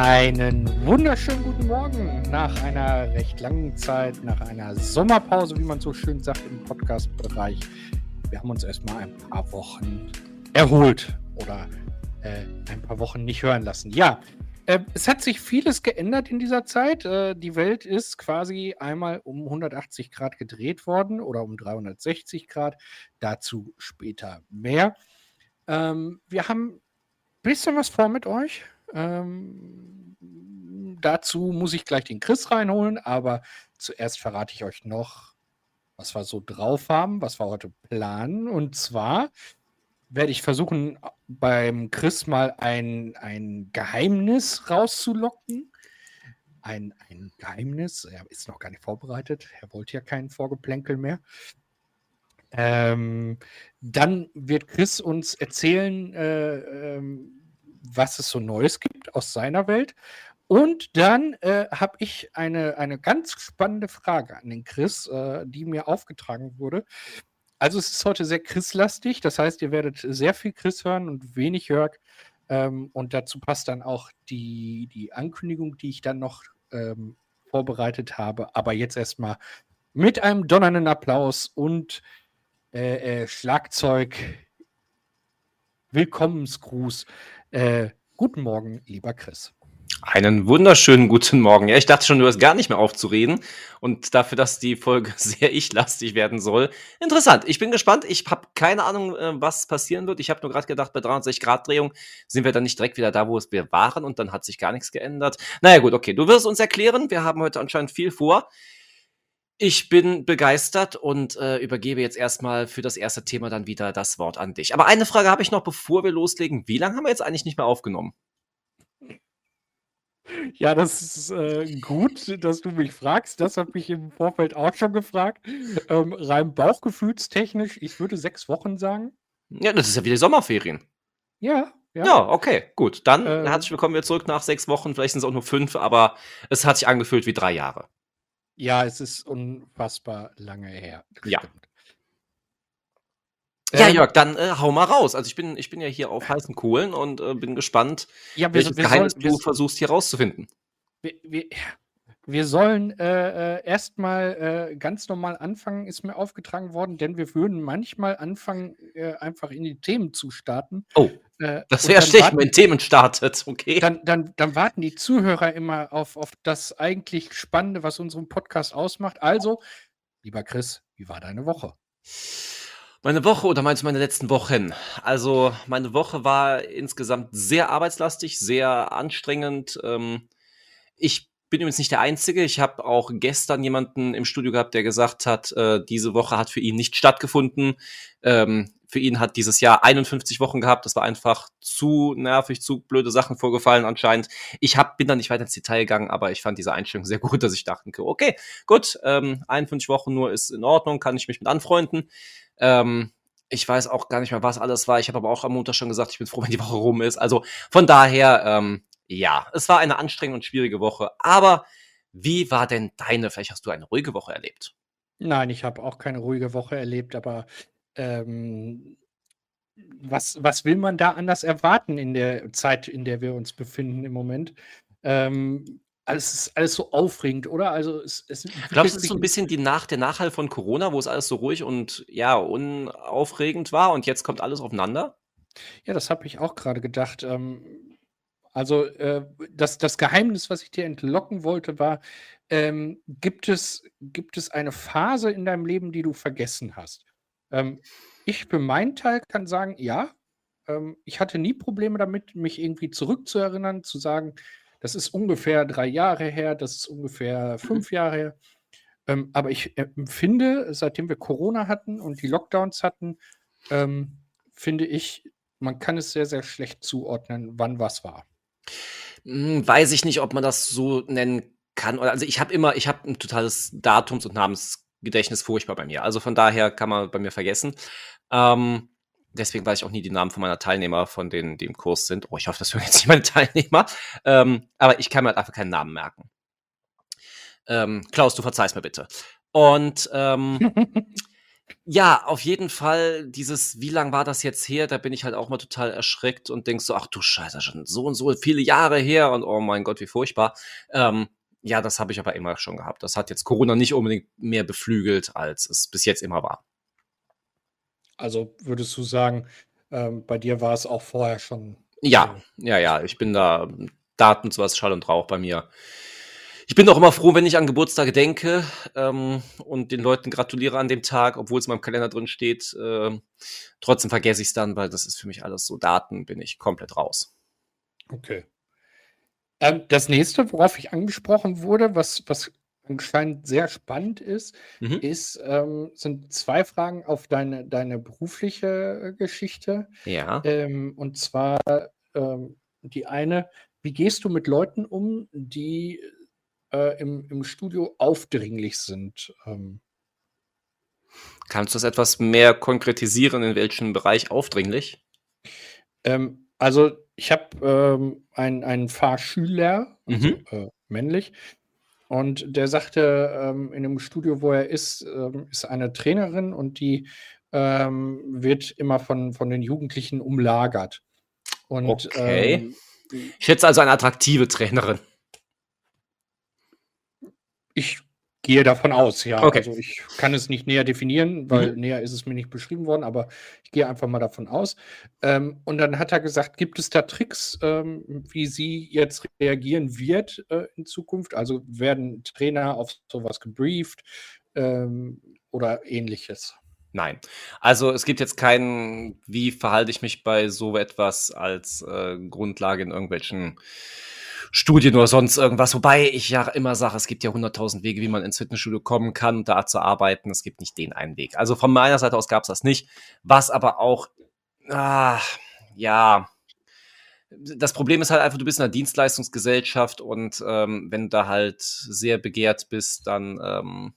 Einen wunderschönen guten Morgen nach einer recht langen Zeit, nach einer Sommerpause, wie man so schön sagt im Podcast-Bereich. Wir haben uns erstmal ein paar Wochen erholt oder äh, ein paar Wochen nicht hören lassen. Ja, äh, es hat sich vieles geändert in dieser Zeit. Äh, die Welt ist quasi einmal um 180 Grad gedreht worden oder um 360 Grad. Dazu später mehr. Ähm, wir haben ein bisschen was vor mit euch. Ähm, dazu muss ich gleich den Chris reinholen, aber zuerst verrate ich euch noch, was wir so drauf haben, was wir heute planen. Und zwar werde ich versuchen, beim Chris mal ein, ein Geheimnis rauszulocken. Ein, ein Geheimnis. Er ist noch gar nicht vorbereitet. Er wollte ja keinen Vorgeplänkel mehr. Ähm, dann wird Chris uns erzählen, äh, ähm, was es so Neues gibt aus seiner Welt. Und dann äh, habe ich eine, eine ganz spannende Frage an den Chris, äh, die mir aufgetragen wurde. Also es ist heute sehr Chris-lastig, das heißt, ihr werdet sehr viel Chris hören und wenig Jörg. Ähm, und dazu passt dann auch die, die Ankündigung, die ich dann noch ähm, vorbereitet habe. Aber jetzt erstmal mit einem donnernden Applaus und äh, äh, Schlagzeug. Willkommensgruß äh, guten Morgen, lieber Chris. Einen wunderschönen guten Morgen. Ja, ich dachte schon, du hast gar nicht mehr aufzureden. Und dafür, dass die Folge sehr ich-lastig werden soll. Interessant. Ich bin gespannt. Ich habe keine Ahnung, äh, was passieren wird. Ich habe nur gerade gedacht, bei 360 Grad Drehung sind wir dann nicht direkt wieder da, wo wir waren. Und dann hat sich gar nichts geändert. Naja, gut, okay. Du wirst uns erklären. Wir haben heute anscheinend viel vor. Ich bin begeistert und äh, übergebe jetzt erstmal für das erste Thema dann wieder das Wort an dich. Aber eine Frage habe ich noch, bevor wir loslegen. Wie lange haben wir jetzt eigentlich nicht mehr aufgenommen? Ja, das ist äh, gut, dass du mich fragst. Das habe ich im Vorfeld auch schon gefragt. Ähm, rein bauchgefühlstechnisch, ich würde sechs Wochen sagen. Ja, das ist ja wieder Sommerferien. Ja, ja. Ja, okay, gut. Dann ähm, herzlich willkommen wieder zurück nach sechs Wochen. Vielleicht sind es auch nur fünf, aber es hat sich angefühlt wie drei Jahre. Ja, es ist unfassbar lange her. Ja. Ja, ähm, Jörg, dann äh, hau mal raus. Also ich bin, ich bin ja hier auf heißen Kohlen und äh, bin gespannt, ja, wir, welches wir Geheimnis sollen, du wir, versuchst hier rauszufinden. Wir, wir, wir sollen äh, äh, erstmal äh, ganz normal anfangen, ist mir aufgetragen worden, denn wir würden manchmal anfangen, äh, einfach in die Themen zu starten. Oh. Äh, das wäre schlecht, wenn Themen startet, okay. Dann, dann, dann warten die Zuhörer immer auf, auf das eigentlich Spannende, was unseren Podcast ausmacht. Also, lieber Chris, wie war deine Woche? Meine Woche oder meinst du meine letzten Wochen? Also, meine Woche war insgesamt sehr arbeitslastig, sehr anstrengend. Ähm, ich bin übrigens nicht der Einzige. Ich habe auch gestern jemanden im Studio gehabt, der gesagt hat, äh, diese Woche hat für ihn nicht stattgefunden. Ähm, für ihn hat dieses Jahr 51 Wochen gehabt. Das war einfach zu nervig, zu blöde Sachen vorgefallen anscheinend. Ich hab, bin da nicht weiter ins Detail gegangen, aber ich fand diese Einstellung sehr gut, dass ich dachte, okay, gut, ähm, 51 Wochen nur ist in Ordnung, kann ich mich mit anfreunden. Ähm, ich weiß auch gar nicht mehr, was alles war. Ich habe aber auch am Montag schon gesagt, ich bin froh, wenn die Woche rum ist. Also von daher, ähm, ja, es war eine anstrengende und schwierige Woche. Aber wie war denn deine? Vielleicht hast du eine ruhige Woche erlebt. Nein, ich habe auch keine ruhige Woche erlebt, aber ähm, was, was will man da anders erwarten in der Zeit, in der wir uns befinden im Moment? Ähm, alles ist alles so aufregend, oder? Also es, es Glaubst du, es ist so ein bisschen die Nach der Nachhall von Corona, wo es alles so ruhig und ja, unaufregend war und jetzt kommt alles aufeinander? Ja, das habe ich auch gerade gedacht. Ähm, also äh, das, das Geheimnis, was ich dir entlocken wollte, war, ähm, gibt, es, gibt es eine Phase in deinem Leben, die du vergessen hast? Ähm, ich für meinen Teil kann sagen, ja. Ähm, ich hatte nie Probleme damit, mich irgendwie zurückzuerinnern, zu sagen, das ist ungefähr drei Jahre her, das ist ungefähr mhm. fünf Jahre her. Ähm, aber ich empfinde, seitdem wir Corona hatten und die Lockdowns hatten, ähm, finde ich, man kann es sehr, sehr schlecht zuordnen, wann was war. Hm, weiß ich nicht, ob man das so nennen kann, also ich habe immer, ich habe ein totales Datums- und Namensgedächtnis furchtbar bei mir. Also von daher kann man bei mir vergessen. Ähm, deswegen weiß ich auch nie die Namen von meiner Teilnehmer, von denen, die im Kurs sind. Oh, ich hoffe, das hören jetzt nicht meine Teilnehmer. Ähm, aber ich kann mir halt einfach keinen Namen merken. Ähm, Klaus, du verzeihst mir bitte. Und ähm, ja, auf jeden Fall, dieses, wie lang war das jetzt her? Da bin ich halt auch mal total erschreckt und denk so, ach du Scheiße, schon so und so viele Jahre her und oh mein Gott, wie furchtbar. Ähm, ja, das habe ich aber immer schon gehabt. Das hat jetzt Corona nicht unbedingt mehr beflügelt, als es bis jetzt immer war. Also würdest du sagen, ähm, bei dir war es auch vorher schon. Ja, ja, ja. Ich bin da Daten sowas Schall und Rauch bei mir. Ich bin auch immer froh, wenn ich an Geburtstage denke ähm, und den Leuten gratuliere an dem Tag, obwohl es in meinem Kalender drin steht. Äh, trotzdem vergesse ich es dann, weil das ist für mich alles so Daten, bin ich komplett raus. Okay. Ähm, das nächste, worauf ich angesprochen wurde, was, was anscheinend sehr spannend ist, mhm. ist, ähm, sind zwei Fragen auf deine, deine berufliche äh, Geschichte. Ja. Ähm, und zwar ähm, die eine, wie gehst du mit Leuten um, die äh, im, im Studio aufdringlich sind? Ähm, Kannst du das etwas mehr konkretisieren, in welchem Bereich aufdringlich? Ähm, also ich habe ähm, einen, einen Fahrschüler, also, mhm. äh, männlich, und der sagte, ähm, in dem Studio, wo er ist, ähm, ist eine Trainerin und die ähm, wird immer von, von den Jugendlichen umlagert. Und, okay. Ähm, ich schätze also eine attraktive Trainerin. Ich gehe davon aus, ja. Okay. Also ich kann es nicht näher definieren, weil mhm. näher ist es mir nicht beschrieben worden, aber ich gehe einfach mal davon aus. Ähm, und dann hat er gesagt, gibt es da Tricks, ähm, wie sie jetzt reagieren wird äh, in Zukunft? Also werden Trainer auf sowas gebrieft ähm, oder ähnliches? Nein. Also es gibt jetzt keinen, wie verhalte ich mich bei so etwas als äh, Grundlage in irgendwelchen Studien oder sonst irgendwas. Wobei ich ja immer sage, es gibt ja hunderttausend Wege, wie man ins Fitnessstudio kommen kann da zu arbeiten. Es gibt nicht den einen Weg. Also von meiner Seite aus gab es das nicht. Was aber auch, ah, ja, das Problem ist halt einfach, du bist in einer Dienstleistungsgesellschaft und ähm, wenn du da halt sehr begehrt bist, dann ähm,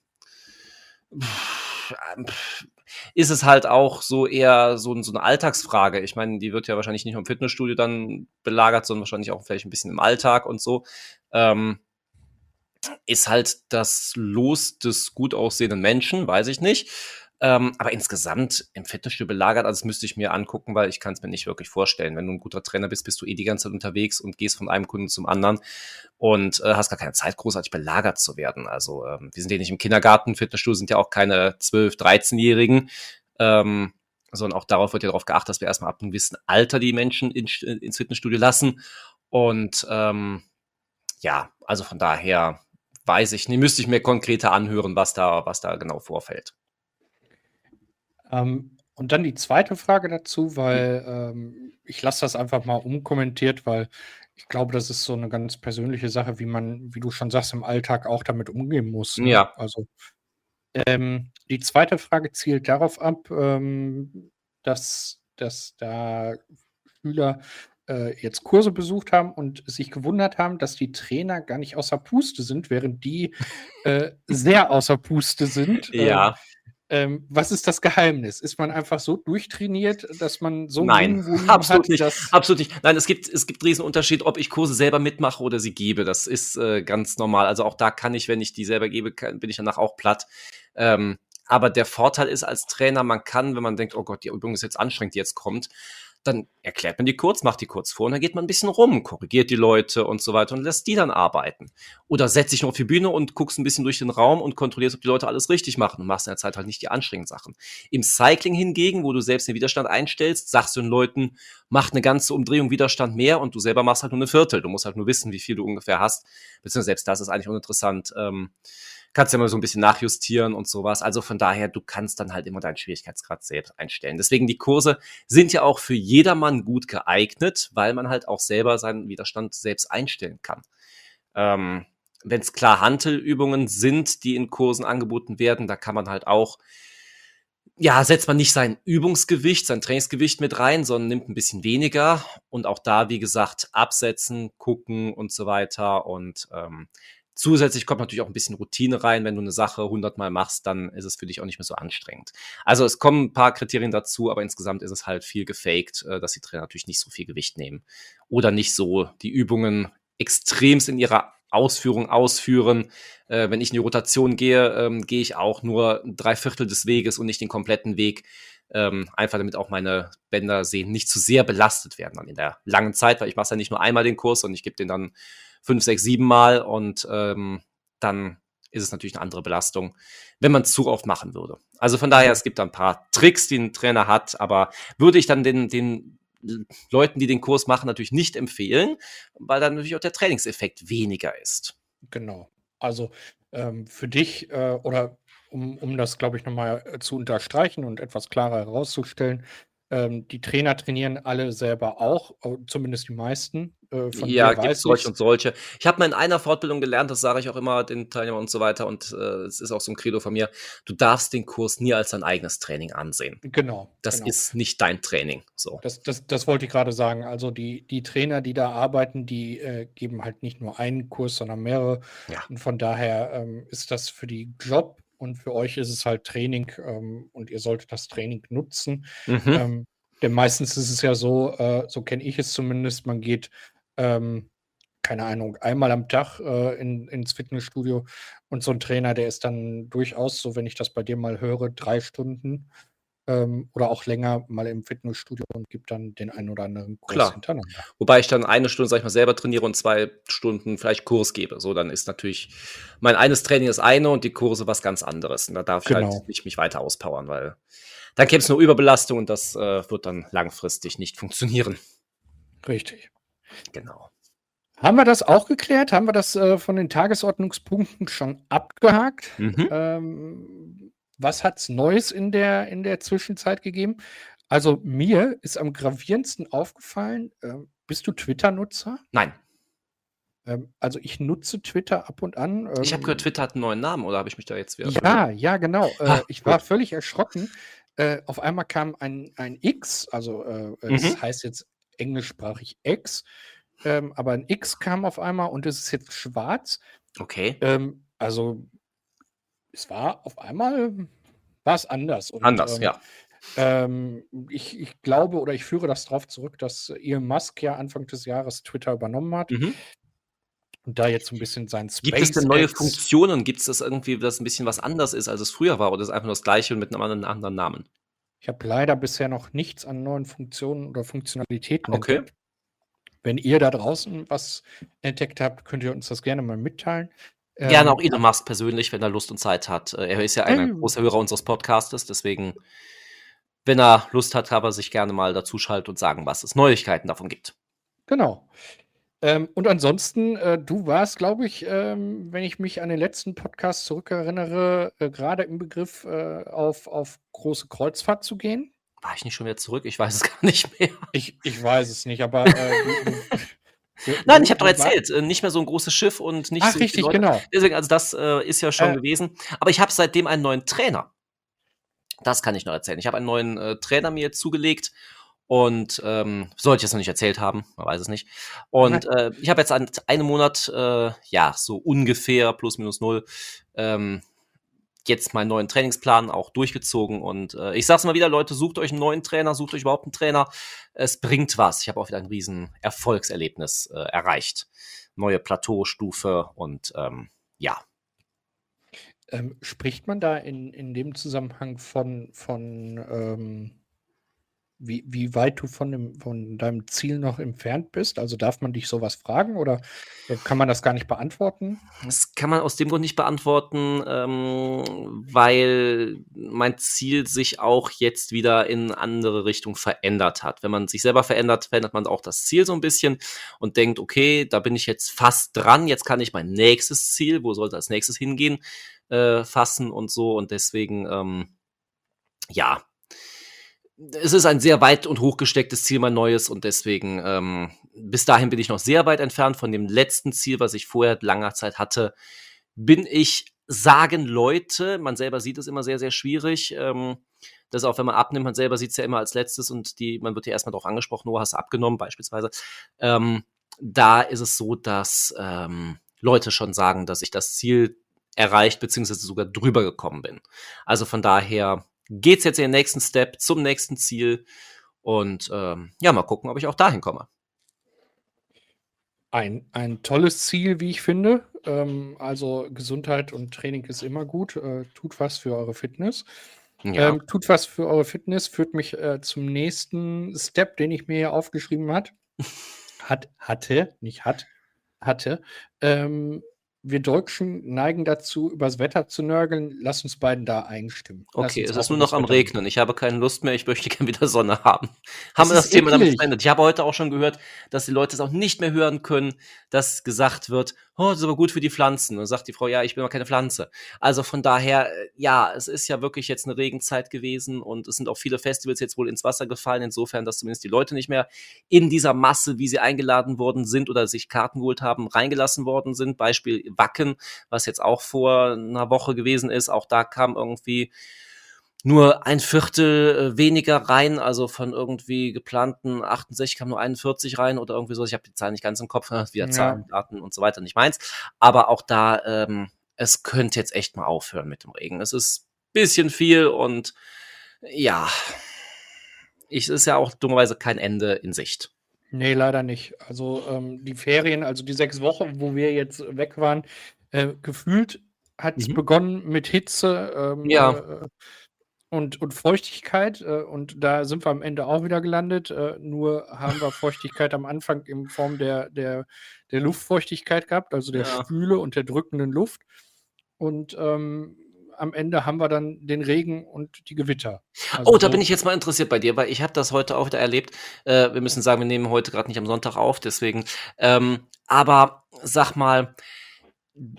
ist es halt auch so eher so, so eine Alltagsfrage. Ich meine, die wird ja wahrscheinlich nicht nur im Fitnessstudio dann belagert, sondern wahrscheinlich auch vielleicht ein bisschen im Alltag und so. Ähm, ist halt das Los des gut aussehenden Menschen, weiß ich nicht. Ähm, aber insgesamt im Fitnessstudio belagert, also das müsste ich mir angucken, weil ich kann es mir nicht wirklich vorstellen. Wenn du ein guter Trainer bist, bist du eh die ganze Zeit unterwegs und gehst von einem Kunden zum anderen und äh, hast gar keine Zeit, großartig belagert zu werden. Also ähm, wir sind ja nicht im Kindergarten, Fitnessstudio sind ja auch keine 12-, 13-Jährigen. Ähm, sondern auch darauf wird ja darauf geachtet, dass wir erstmal ab einem gewissen Alter die Menschen in, ins Fitnessstudio lassen. Und ähm, ja, also von daher weiß ich nicht, müsste ich mir konkreter anhören, was da, was da genau vorfällt. Ähm, und dann die zweite Frage dazu, weil ähm, ich lasse das einfach mal unkommentiert, weil ich glaube, das ist so eine ganz persönliche Sache, wie man, wie du schon sagst, im Alltag auch damit umgehen muss. Ne? Ja. Also ähm, die zweite Frage zielt darauf ab, ähm, dass, dass da Schüler äh, jetzt Kurse besucht haben und sich gewundert haben, dass die Trainer gar nicht außer Puste sind, während die äh, sehr außer Puste sind. Ja. Ähm, ähm, was ist das Geheimnis? Ist man einfach so durchtrainiert, dass man so Nein, absolut hat, nicht. absolut nicht. Nein, es gibt, es gibt einen riesen Unterschied, ob ich Kurse selber mitmache oder sie gebe. Das ist äh, ganz normal. Also auch da kann ich, wenn ich die selber gebe, kann, bin ich danach auch platt. Ähm, aber der Vorteil ist als Trainer, man kann, wenn man denkt, oh Gott, die Übung ist jetzt anstrengend, die jetzt kommt, dann erklärt man die kurz, macht die kurz vor und dann geht man ein bisschen rum, korrigiert die Leute und so weiter und lässt die dann arbeiten. Oder setzt dich nur auf die Bühne und guckst ein bisschen durch den Raum und kontrollierst, ob die Leute alles richtig machen und machst in der Zeit halt nicht die anstrengenden Sachen. Im Cycling hingegen, wo du selbst den Widerstand einstellst, sagst du den Leuten, mach eine ganze Umdrehung Widerstand mehr und du selber machst halt nur eine Viertel. Du musst halt nur wissen, wie viel du ungefähr hast. Beziehungsweise selbst das ist eigentlich uninteressant. Ähm, kannst ja mal so ein bisschen nachjustieren und sowas. Also von daher, du kannst dann halt immer deinen Schwierigkeitsgrad selbst einstellen. Deswegen die Kurse sind ja auch für jedermann gut geeignet, weil man halt auch selber seinen Widerstand selbst einstellen kann. Ähm, Wenn es klar Hantelübungen sind, die in Kursen angeboten werden, da kann man halt auch ja, setzt man nicht sein Übungsgewicht, sein Trainingsgewicht mit rein, sondern nimmt ein bisschen weniger und auch da, wie gesagt, absetzen, gucken und so weiter und ähm, Zusätzlich kommt natürlich auch ein bisschen Routine rein. Wenn du eine Sache hundertmal machst, dann ist es für dich auch nicht mehr so anstrengend. Also es kommen ein paar Kriterien dazu, aber insgesamt ist es halt viel gefaked, äh, dass die Trainer natürlich nicht so viel Gewicht nehmen oder nicht so die Übungen extremst in ihrer Ausführung ausführen. Äh, wenn ich in die Rotation gehe, ähm, gehe ich auch nur drei Viertel des Weges und nicht den kompletten Weg. Ähm, einfach damit auch meine Bänder sehen nicht zu sehr belastet werden dann in der langen Zeit, weil ich mache ja nicht nur einmal den Kurs und ich gebe den dann fünf, sechs, sieben Mal und ähm, dann ist es natürlich eine andere Belastung, wenn man es zu oft machen würde. Also von daher, es gibt ein paar Tricks, die ein Trainer hat, aber würde ich dann den, den Leuten, die den Kurs machen, natürlich nicht empfehlen, weil dann natürlich auch der Trainingseffekt weniger ist. Genau. Also ähm, für dich äh, oder um, um das, glaube ich, nochmal äh, zu unterstreichen und etwas klarer herauszustellen, ähm, die Trainer trainieren alle selber auch, zumindest die meisten. Äh, ja, gibt es solche und solche. Ich habe mal in einer Fortbildung gelernt, das sage ich auch immer den Teilnehmern und so weiter, und äh, es ist auch so ein Credo von mir, du darfst den Kurs nie als dein eigenes Training ansehen. Genau. Das genau. ist nicht dein Training. So. Das, das, das wollte ich gerade sagen. Also die, die Trainer, die da arbeiten, die äh, geben halt nicht nur einen Kurs, sondern mehrere. Ja. Und von daher ähm, ist das für die Job und für euch ist es halt Training ähm, und ihr solltet das Training nutzen. Mhm. Ähm, denn meistens ist es ja so, äh, so kenne ich es zumindest, man geht, ähm, keine Ahnung, einmal am Tag äh, in, ins Fitnessstudio und so ein Trainer, der ist dann durchaus, so wenn ich das bei dir mal höre, drei Stunden ähm, oder auch länger mal im Fitnessstudio und gibt dann den einen oder anderen Kurs Klar. hintereinander. Wobei ich dann eine Stunde, sag ich mal, selber trainiere und zwei Stunden vielleicht Kurs gebe. So, dann ist natürlich mein eines Training das eine und die Kurse was ganz anderes. Und da darf genau. ich halt nicht mich weiter auspowern, weil dann gäbe es nur Überbelastung und das äh, wird dann langfristig nicht funktionieren. Richtig. Genau. Haben wir das auch geklärt? Haben wir das äh, von den Tagesordnungspunkten schon abgehakt? Mhm. Ähm, was hat es Neues in der, in der Zwischenzeit gegeben? Also mir ist am gravierendsten aufgefallen, äh, bist du Twitter-Nutzer? Nein. Ähm, also ich nutze Twitter ab und an. Ähm, ich habe gehört, Twitter hat einen neuen Namen, oder habe ich mich da jetzt wieder... Ja, ja, genau. Äh, ah, ich war völlig erschrocken. Äh, auf einmal kam ein, ein X, also äh, es mhm. heißt jetzt englischsprachig X, ähm, aber ein X kam auf einmal und es ist jetzt schwarz. Okay. Ähm, also es war auf einmal war es anders. Und, anders, ähm, ja. Ähm, ich, ich, glaube oder ich führe das darauf zurück, dass Elon Musk ja Anfang des Jahres Twitter übernommen hat. Mhm. Und da jetzt so ein bisschen sein Space. Gibt es denn neue Funktionen? Gibt es das irgendwie, das ein bisschen was anders ist, als es früher war? Oder ist es einfach nur das gleiche und mit einem anderen, anderen Namen? Ich habe leider bisher noch nichts an neuen Funktionen oder Funktionalitäten okay. entdeckt. Wenn ihr da draußen was entdeckt habt, könnt ihr uns das gerne mal mitteilen. Gerne ähm, auch Elon Musk persönlich, wenn er Lust und Zeit hat. Äh, er ist ja ein ähm, großer Hörer unseres Podcastes, deswegen, wenn er Lust hat, kann er sich gerne mal dazuschalten und sagen, was es Neuigkeiten davon gibt. Genau. Ähm, und ansonsten, äh, du warst, glaube ich, ähm, wenn ich mich an den letzten Podcast zurückerinnere, äh, gerade im Begriff, äh, auf, auf große Kreuzfahrt zu gehen. War ich nicht schon wieder zurück? Ich weiß es gar nicht mehr. Ich, ich weiß es nicht, aber. Äh, Nein, ich habe doch erzählt, äh, nicht mehr so ein großes Schiff und nicht Ach, so richtig, Leute. genau. Deswegen, also das äh, ist ja schon gewesen. Aber ich habe seitdem einen neuen Trainer. Das kann ich noch erzählen. Ich habe einen neuen Trainer mir zugelegt und ähm, sollte ich es noch nicht erzählt haben, man weiß es nicht. Und äh, ich habe jetzt an einem Monat, äh, ja, so ungefähr plus minus null, ähm, jetzt meinen neuen Trainingsplan auch durchgezogen. Und äh, ich sag's mal wieder, Leute, sucht euch einen neuen Trainer, sucht euch überhaupt einen Trainer. Es bringt was. Ich habe auch wieder ein riesen Erfolgserlebnis äh, erreicht. Neue Plateaustufe und ähm, ja. Ähm, spricht man da in, in dem Zusammenhang von, von ähm wie, wie weit du von, dem, von deinem Ziel noch entfernt bist? Also darf man dich sowas fragen oder kann man das gar nicht beantworten? Das kann man aus dem Grund nicht beantworten, ähm, weil mein Ziel sich auch jetzt wieder in andere Richtung verändert hat. Wenn man sich selber verändert, verändert man auch das Ziel so ein bisschen und denkt, okay, da bin ich jetzt fast dran, jetzt kann ich mein nächstes Ziel, wo sollte als nächstes hingehen, äh, fassen und so und deswegen, ähm, ja, es ist ein sehr weit und hochgestecktes Ziel, mein neues, und deswegen, ähm, bis dahin bin ich noch sehr weit entfernt von dem letzten Ziel, was ich vorher langer Zeit hatte. Bin ich, sagen Leute, man selber sieht es immer sehr, sehr schwierig. Ähm, das auch, wenn man abnimmt, man selber sieht es ja immer als letztes und die, man wird ja erstmal darauf angesprochen, oh, hast du abgenommen, beispielsweise. Ähm, da ist es so, dass ähm, Leute schon sagen, dass ich das Ziel erreicht beziehungsweise sogar drüber gekommen bin. Also von daher geht's jetzt in den nächsten Step zum nächsten Ziel und ähm, ja, mal gucken, ob ich auch dahin komme. Ein, ein tolles Ziel, wie ich finde. Ähm, also Gesundheit und Training ist immer gut. Äh, tut was für eure Fitness. Ja. Ähm, tut was für eure Fitness, führt mich äh, zum nächsten Step, den ich mir hier aufgeschrieben hat. hat hatte, nicht hat, hatte. Ähm, wir Deutschen neigen dazu, übers Wetter zu nörgeln. Lass uns beiden da einstimmen. okay, es ist nur noch am Regnen. Ich habe keine Lust mehr. Ich möchte gerne wieder Sonne haben. haben wir das Thema damit beendet? Ich habe heute auch schon gehört, dass die Leute es auch nicht mehr hören können, dass gesagt wird, oh, das ist aber gut für die Pflanzen. Und sagt die Frau, ja, ich bin aber keine Pflanze. Also von daher, äh, ja, es ist ja wirklich jetzt eine Regenzeit gewesen und es sind auch viele Festivals jetzt wohl ins Wasser gefallen, insofern, dass zumindest die Leute nicht mehr in dieser Masse, wie sie eingeladen worden sind oder sich Karten geholt haben, reingelassen worden sind. Beispiel Wacken, was jetzt auch vor einer Woche gewesen ist. Auch da kam irgendwie nur ein Viertel äh, weniger rein, also von irgendwie geplanten 68 kam nur 41 rein oder irgendwie so. Ich habe die Zahlen nicht ganz im Kopf, wieder Zahlen, ja. Daten und so weiter, nicht meins. Aber auch da, ähm, es könnte jetzt echt mal aufhören mit dem Regen. Es ist bisschen viel und ja, ich, es ist ja auch dummerweise kein Ende in Sicht. Nee, leider nicht. Also ähm, die Ferien, also die sechs Wochen, wo wir jetzt weg waren, äh, gefühlt hat es mhm. begonnen mit Hitze. Ähm, ja. Äh, und, und Feuchtigkeit. Äh, und da sind wir am Ende auch wieder gelandet. Äh, nur haben wir Feuchtigkeit am Anfang in Form der, der, der Luftfeuchtigkeit gehabt, also der ja. Spüle und der drückenden Luft. Und ähm, am Ende haben wir dann den Regen und die Gewitter. Also oh, da bin ich jetzt mal interessiert bei dir, weil ich habe das heute auch wieder erlebt. Äh, wir müssen sagen, wir nehmen heute gerade nicht am Sonntag auf, deswegen. Ähm, aber sag mal,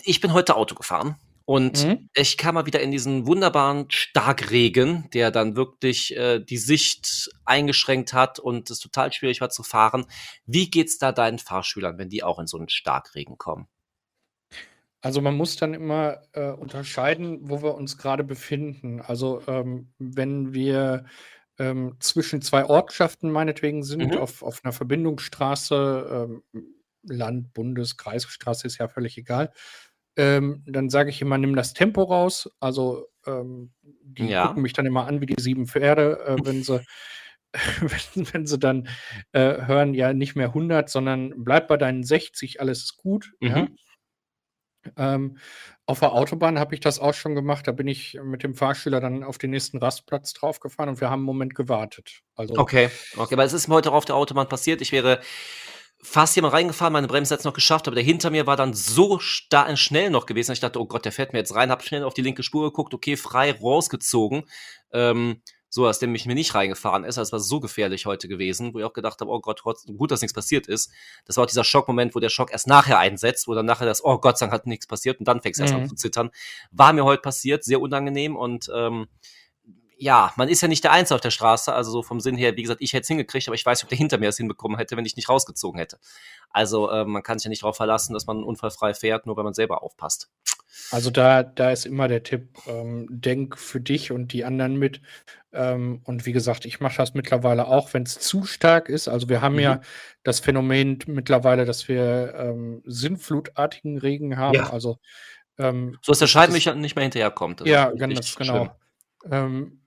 ich bin heute Auto gefahren und mhm. ich kam mal wieder in diesen wunderbaren Starkregen, der dann wirklich äh, die Sicht eingeschränkt hat und es total schwierig war zu fahren. Wie geht's da deinen Fahrschülern, wenn die auch in so einen Starkregen kommen? Also man muss dann immer äh, unterscheiden, wo wir uns gerade befinden. Also ähm, wenn wir ähm, zwischen zwei Ortschaften meinetwegen sind, mhm. auf, auf einer Verbindungsstraße, ähm, Land, Bundes, Kreisstraße ist ja völlig egal, ähm, dann sage ich immer, nimm das Tempo raus. Also ähm, die ja. gucken mich dann immer an wie die sieben Pferde, äh, wenn sie wenn, wenn, sie dann äh, hören, ja, nicht mehr 100, sondern bleib bei deinen 60, alles ist gut. Mhm. Ja. Ähm, auf der Autobahn habe ich das auch schon gemacht. Da bin ich mit dem Fahrschüler dann auf den nächsten Rastplatz draufgefahren und wir haben einen Moment gewartet. Also, okay, okay, aber es ist mir heute auch auf der Autobahn passiert. Ich wäre fast jemand reingefahren, meine Bremse hat es noch geschafft, aber der hinter mir war dann so schnell noch gewesen. Ich dachte, oh Gott, der fährt mir jetzt rein, hab schnell auf die linke Spur geguckt, okay, frei rausgezogen. Ähm, so, dass der mich mir nicht reingefahren ist. Das war so gefährlich heute gewesen, wo ich auch gedacht habe, oh Gott, gut, dass nichts passiert ist. Das war auch dieser Schockmoment, wo der Schock erst nachher einsetzt, wo dann nachher das, oh Gott, dann hat nichts passiert und dann fängst du mhm. erst an mhm. zu zittern. War mir heute passiert, sehr unangenehm und ähm, ja, man ist ja nicht der Einzige auf der Straße, also so vom Sinn her, wie gesagt, ich hätte es hingekriegt, aber ich weiß nicht, ob der hinter mir es hinbekommen hätte, wenn ich nicht rausgezogen hätte. Also äh, man kann sich ja nicht darauf verlassen, dass man unfallfrei fährt, nur wenn man selber aufpasst. Also da, da ist immer der Tipp, ähm, denk für dich und die anderen mit. Ähm, und wie gesagt, ich mache das mittlerweile auch, wenn es zu stark ist. Also wir haben mhm. ja das Phänomen mittlerweile, dass wir ähm, sinnflutartigen Regen haben. Ja. Also ähm, so dass der Scheibenwischer nicht mehr hinterherkommt. ja, ganz genau. Ähm,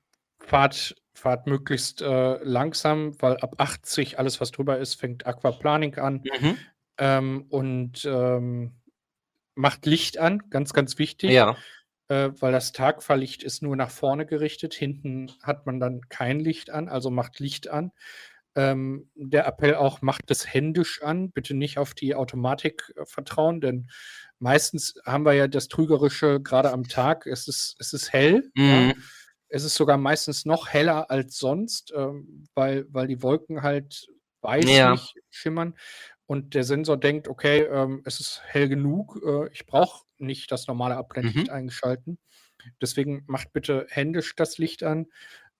fahrt, fahrt möglichst äh, langsam, weil ab 80 alles, was drüber ist, fängt Aquaplaning an. Mhm. Ähm, und ähm, macht Licht an, ganz, ganz wichtig. Ja. Äh, weil das Tagfahrlicht ist nur nach vorne gerichtet. Hinten hat man dann kein Licht an, also macht Licht an. Ähm, der Appell auch, macht es händisch an, bitte nicht auf die Automatik äh, vertrauen, denn meistens haben wir ja das Trügerische gerade am Tag. Es ist, es ist hell. Mhm. Ja. Es ist sogar meistens noch heller als sonst, ähm, weil, weil die Wolken halt weißlich ja. schimmern und der Sensor denkt, okay, ähm, es ist hell genug, äh, ich brauche nicht das normale Abblendlicht mhm. eingeschalten. Deswegen macht bitte händisch das Licht an,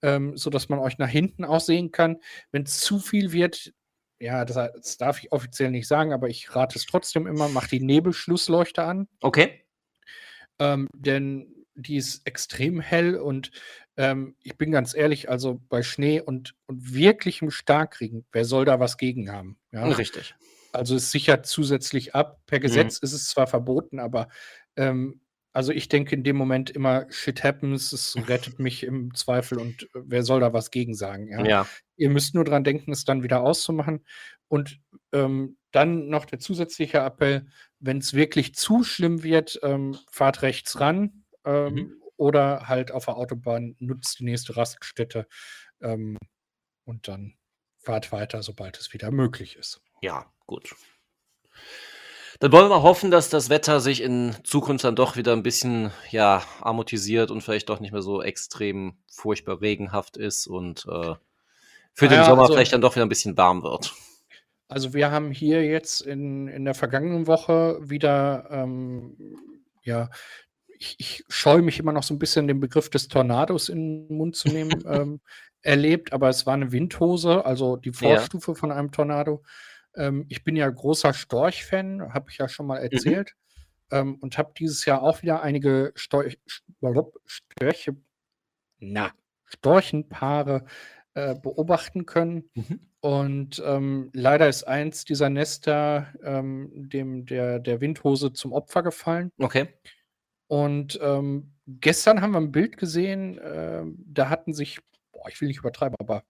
ähm, sodass man euch nach hinten auch sehen kann. Wenn es zu viel wird, ja, das, das, darf ich offiziell nicht sagen, aber ich rate es trotzdem immer, macht die Nebelschlussleuchte an. Okay. Ähm, denn die ist extrem hell und ähm, ich bin ganz ehrlich, also bei Schnee und, und wirklichem Starkregen, wer soll da was gegen haben? Ja? Richtig. Also es sichert zusätzlich ab. Per Mhm. Gesetz ist es zwar verboten, aber ähm, also ich denke in dem Moment immer, shit happens, es rettet mich im Zweifel und äh, wer soll da was gegen sagen, ja? Ja. Ihr müsst nur dran denken, es dann wieder auszumachen. Und ähm, dann noch der zusätzliche Appell, wenn es wirklich zu schlimm wird, ähm, fahrt rechts ran ähm, Mhm. oder halt auf der Autobahn nutzt die nächste Raststätte ähm, und dann fahrt weiter, sobald es wieder möglich ist. Ja, gut. Dann wollen wir mal hoffen, dass das Wetter sich in Zukunft dann doch wieder ein bisschen, ja, amortisiert und vielleicht doch nicht mehr so extrem furchtbar regenhaft ist und äh, für den Sommer also- vielleicht dann doch wieder ein bisschen warm wird. Also wir haben hier jetzt in, in der vergangenen Woche wieder, ähm, ja, ich, ich scheue mich immer noch so ein bisschen, den Begriff des Tornados in den Mund zu nehmen, ähm, erlebt, aber es war eine Windhose, also die Ja. Vorstufe von einem Tornado. Ähm, ich bin ja großer Storch-Fan, habe ich ja schon mal erzählt, ähm, und habe dieses Jahr auch wieder einige Storch, Störche, na, Storchenpaare äh, beobachten können. Mhm. Und ähm, leider ist eins dieser Nester ähm, dem der, der Windhose zum Opfer gefallen. Okay. Und ähm, gestern haben wir ein Bild gesehen, ähm, da hatten sich, boah, ich will nicht übertreiben, aber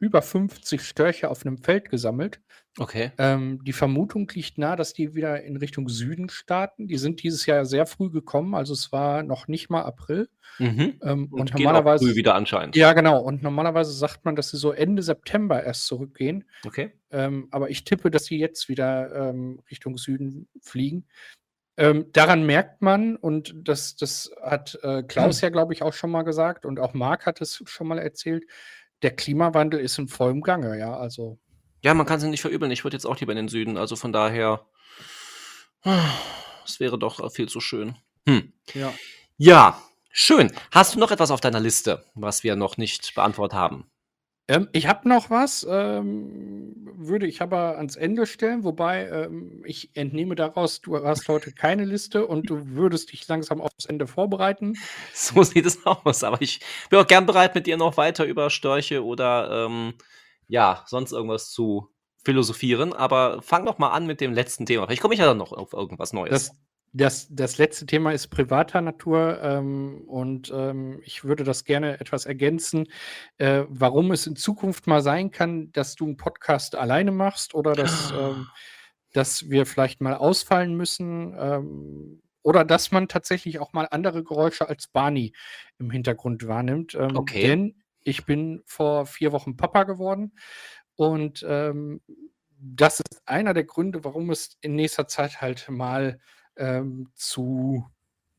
über 50 Störche auf einem Feld gesammelt. Okay. Ähm, die Vermutung liegt nahe, dass die wieder in Richtung Süden starten. Die sind dieses Jahr sehr früh gekommen, also es war noch nicht mal April. Mhm. Ähm, Und, und normalerweise. früh wieder anscheinend. Ja, genau. Und normalerweise sagt man, dass sie so Ende September erst zurückgehen. Okay. Ähm, aber ich tippe, dass sie jetzt wieder ähm, Richtung Süden fliegen. Ähm, daran merkt man, und das, das hat äh, Klaus ja, glaube ich, auch schon mal gesagt und auch Marc hat es schon mal erzählt, der Klimawandel ist in vollem Gange, ja. Also, Ja, man kann sie nicht verübeln. Ich würde jetzt auch lieber in den Süden. Also von daher, es wäre doch viel zu schön. Hm. ja. Ja, schön. Hast du noch etwas auf deiner Liste, was wir noch nicht beantwortet haben? Ähm, ich habe noch was, ähm, würde ich aber ans Ende stellen, wobei ähm, ich entnehme daraus, du hast heute keine Liste und du würdest dich langsam aufs Ende vorbereiten. So sieht es aus. Aber ich bin auch gern bereit, mit dir noch weiter über Störche oder ähm, ja, sonst irgendwas zu philosophieren. Aber fang doch mal an mit dem letzten Thema. Vielleicht komme ich ja dann noch auf irgendwas Neues. Das, das, das letzte Thema ist privater Natur ähm, und ähm, ich würde das gerne etwas ergänzen, äh, warum es in Zukunft mal sein kann, dass du einen Podcast alleine machst oder dass, ähm, dass wir vielleicht mal ausfallen müssen ähm, oder dass man tatsächlich auch mal andere Geräusche als Barney im Hintergrund wahrnimmt. Ähm, Okay. Denn ich bin vor vier Wochen Papa geworden und ähm, das ist einer der Gründe, warum es in nächster Zeit halt mal ähm, zu,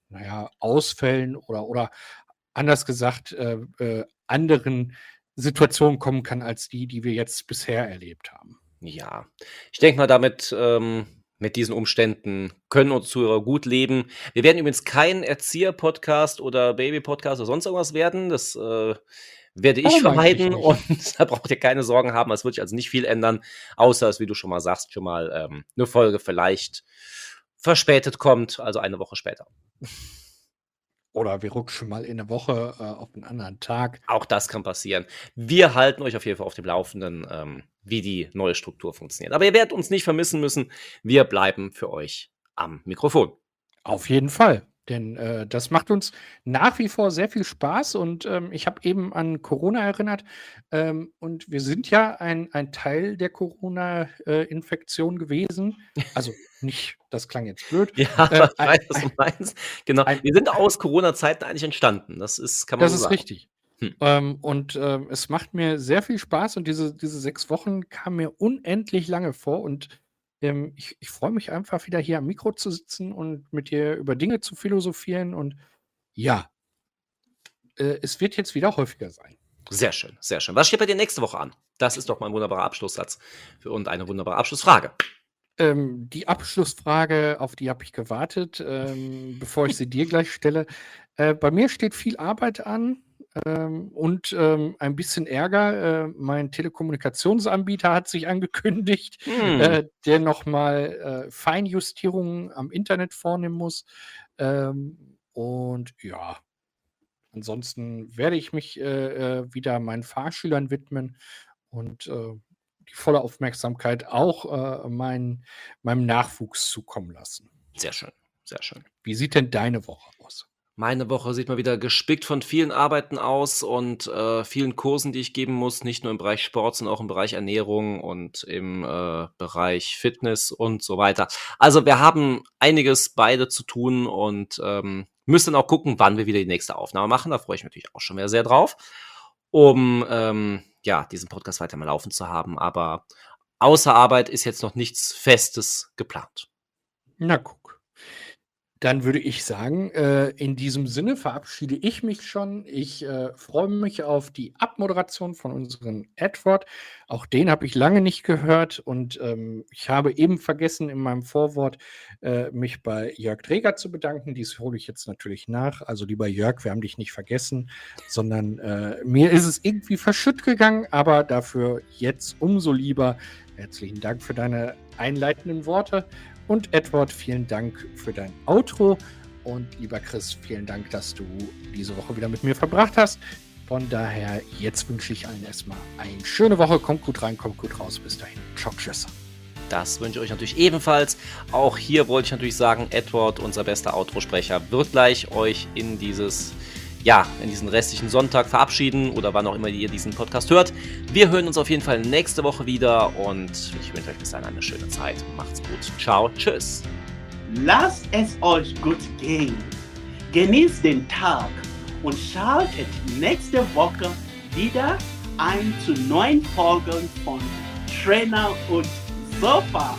naja, Ausfällen oder, oder anders gesagt, äh, äh, anderen Situationen kommen kann als die, die wir jetzt bisher erlebt haben. Ja, ich denke mal, damit, ähm, mit diesen Umständen können unsere Zuhörer gut leben. Wir werden übrigens kein Erzieher-Podcast oder Baby-Podcast oder sonst irgendwas werden. Das äh, werde ich Warum vermeiden eigentlich und da braucht ihr keine Sorgen haben. Es wird sich also nicht viel ändern, außer dass, wie du schon mal sagst, schon mal ähm, eine Folge vielleicht verspätet kommt, also eine Woche später. Oder wir rutschen mal in eine Woche äh, auf einen anderen Tag. Auch das kann passieren. Wir halten euch auf jeden Fall auf dem Laufenden, ähm, wie die neue Struktur funktioniert. Aber ihr werdet uns nicht vermissen müssen. Wir bleiben für euch am Mikrofon. Auf jeden Fall. Denn äh, das macht uns nach wie vor sehr viel Spaß und ähm, ich habe eben an Corona erinnert ähm, und wir sind ja ein, ein Teil der Corona-Infektion gewesen. Also nicht, das klang jetzt blöd. Ja, Äh, ich weiß, was du meinst. Genau. ein- Wir sind aus Corona-Zeiten eigentlich entstanden. Das ist, kann man Das so ist sagen. richtig. Hm. Ähm, und ähm, es macht mir sehr viel Spaß und diese, diese sechs Wochen kamen mir unendlich lange vor und ähm, ich, ich freue mich einfach wieder hier am Mikro zu sitzen und mit dir über Dinge zu philosophieren und ja, äh, es wird jetzt wieder häufiger sein. Sehr schön, sehr schön. Was steht bei dir nächste Woche an? Das ist doch mal ein wunderbarer Abschlusssatz für und eine wunderbare Abschlussfrage. Ähm, die Abschlussfrage, auf die habe ich gewartet, ähm, bevor ich sie dir gleich stelle. Äh, bei mir steht viel Arbeit an ähm, und ähm, ein bisschen Ärger. Äh, mein Telekommunikationsanbieter hat sich angekündigt, Hm. äh, der nochmal äh, Feinjustierungen am Internet vornehmen muss. Ähm, und ja, ansonsten werde ich mich äh, äh, wieder meinen Fahrschülern widmen und äh, die volle Aufmerksamkeit auch mein, meinem Nachwuchs zukommen lassen. Sehr schön, sehr schön. Wie sieht denn deine Woche aus? Meine Woche sieht mal wieder gespickt von vielen Arbeiten aus und äh, vielen Kursen, die ich geben muss, nicht nur im Bereich Sport, sondern auch im Bereich Ernährung und im äh, Bereich Fitness und so weiter. Also wir haben einiges beide zu tun und ähm, müssen auch gucken, wann wir wieder die nächste Aufnahme machen. Da freue ich mich natürlich auch schon wieder sehr drauf, um ähm, ja diesen Podcast weiter mal laufen zu haben. Aber außer Arbeit ist jetzt noch nichts Festes geplant. Na guck. Dann würde ich sagen, äh, in diesem Sinne verabschiede ich mich schon. Ich äh, freue mich auf die Abmoderation von unserem Edward. Auch den habe ich lange nicht gehört und ähm, ich habe eben vergessen in meinem Vorwort äh, mich bei Jörg Träger zu bedanken. Dies hole ich jetzt natürlich nach. Also lieber Jörg, wir haben dich nicht vergessen, sondern äh, mir ist es irgendwie verschütt gegangen, aber dafür jetzt umso lieber. Herzlichen Dank für deine einleitenden Worte und Edward, vielen Dank für dein Outro. Und lieber Chris, vielen Dank, dass du diese Woche wieder mit mir verbracht hast. Von daher, jetzt wünsche ich allen erstmal eine schöne Woche. Kommt gut rein, kommt gut raus. Bis dahin. Ciao, tschüss. Das wünsche ich euch natürlich ebenfalls. Auch hier wollte ich natürlich sagen, Edward, unser bester Outro-Sprecher, wird gleich euch in dieses ja, in diesen restlichen Sonntag verabschieden oder wann auch immer ihr diesen Podcast hört. Wir hören uns auf jeden Fall nächste Woche wieder und ich wünsche euch bis dahin eine schöne Zeit. Macht's gut. Ciao, tschüss. Lasst es euch gut gehen. Genießt den Tag und schaltet nächste Woche wieder ein zu neuen Folgen von Trainer und Sofa.